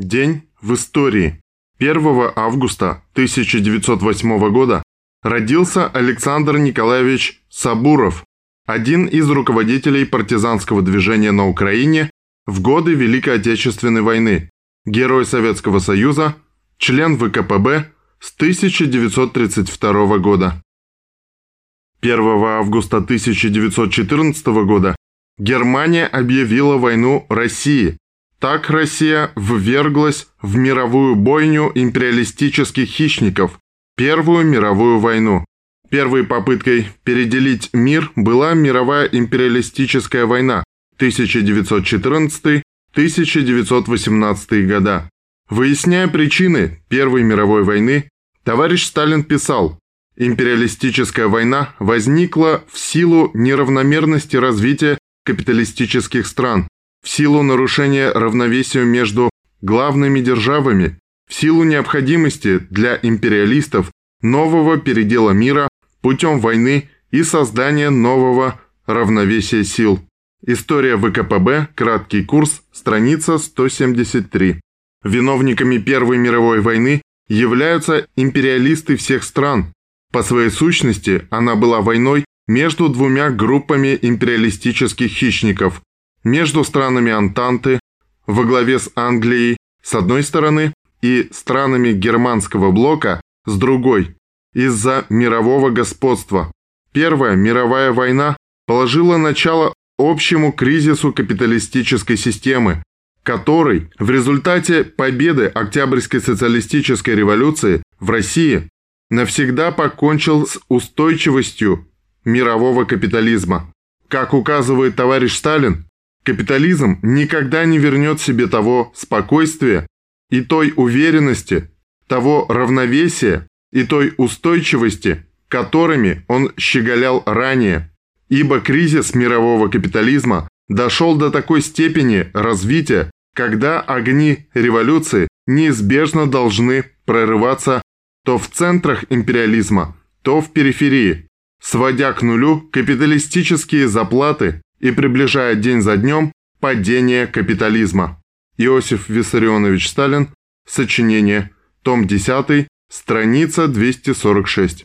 День в истории. 1 августа 1908 года родился Александр Николаевич Сабуров, один из руководителей партизанского движения на Украине в годы Великой Отечественной войны, герой Советского Союза, член ВКПБ с 1932 года. 1 августа 1914 года Германия объявила войну России, так Россия вверглась в мировую бойню империалистических хищников, Первую мировую войну. Первой попыткой переделить мир была мировая империалистическая война 1914-1918 года. Выясняя причины Первой мировой войны, товарищ Сталин писал, империалистическая война возникла в силу неравномерности развития капиталистических стран, в силу нарушения равновесия между главными державами, в силу необходимости для империалистов нового передела мира путем войны и создания нового равновесия сил. История ВКПБ, краткий курс, страница 173. Виновниками Первой мировой войны являются империалисты всех стран. По своей сущности она была войной между двумя группами империалистических хищников между странами Антанты во главе с Англией с одной стороны и странами германского блока с другой из-за мирового господства. Первая мировая война положила начало общему кризису капиталистической системы, который в результате победы Октябрьской социалистической революции в России навсегда покончил с устойчивостью мирового капитализма. Как указывает товарищ Сталин, Капитализм никогда не вернет себе того спокойствия и той уверенности, того равновесия и той устойчивости, которыми он щеголял ранее, ибо кризис мирового капитализма дошел до такой степени развития, когда огни революции неизбежно должны прорываться то в центрах империализма, то в периферии, сводя к нулю капиталистические заплаты и приближает день за днем падение капитализма. Иосиф Виссарионович Сталин, сочинение, том 10, страница 246.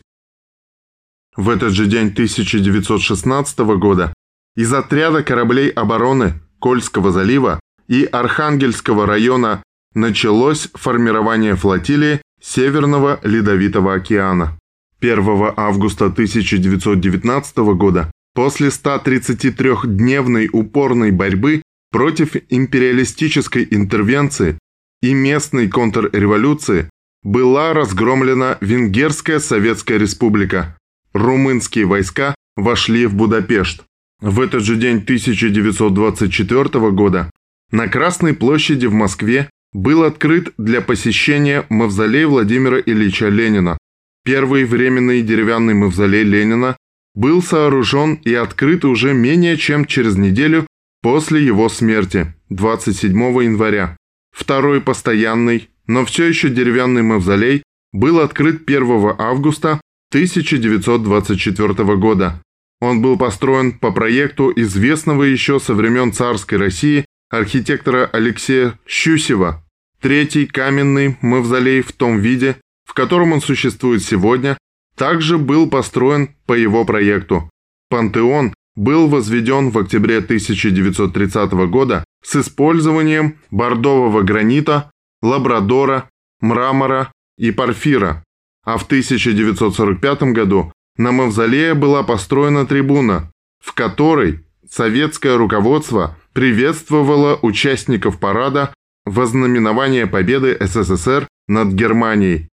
В этот же день 1916 года из отряда кораблей обороны Кольского залива и Архангельского района началось формирование флотилии Северного Ледовитого океана. 1 августа 1919 года После 133-дневной упорной борьбы против империалистической интервенции и местной контрреволюции была разгромлена Венгерская Советская Республика. Румынские войска вошли в Будапешт. В этот же день 1924 года на Красной площади в Москве был открыт для посещения мавзолей Владимира Ильича Ленина. Первый временный деревянный мавзолей Ленина был сооружен и открыт уже менее чем через неделю после его смерти, 27 января. Второй постоянный, но все еще деревянный мавзолей был открыт 1 августа 1924 года. Он был построен по проекту известного еще со времен царской России архитектора Алексея Щусева. Третий каменный мавзолей в том виде, в котором он существует сегодня, также был построен по его проекту. Пантеон был возведен в октябре 1930 года с использованием бордового гранита, лабрадора, мрамора и порфира, а в 1945 году на мавзолее была построена трибуна, в которой советское руководство приветствовало участников парада вознаменования победы СССР над Германией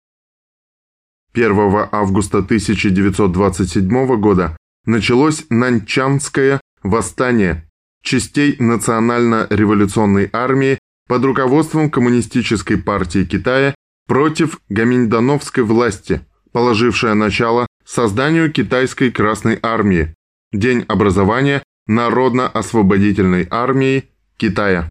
1 августа 1927 года началось Нанчанское восстание частей Национально-революционной армии под руководством Коммунистической партии Китая против гаминдановской власти, положившая начало созданию Китайской Красной армии, День образования Народно-освободительной армии Китая.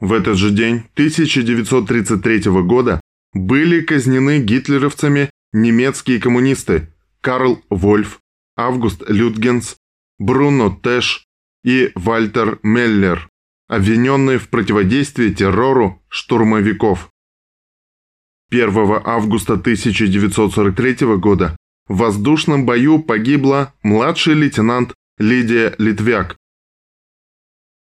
В этот же день 1933 года были казнены гитлеровцами немецкие коммунисты Карл Вольф, Август Людгенс, Бруно Тэш и Вальтер Меллер. обвиненные в противодействии террору штурмовиков. 1 августа 1943 года в воздушном бою погибла младший лейтенант Лидия Литвяк,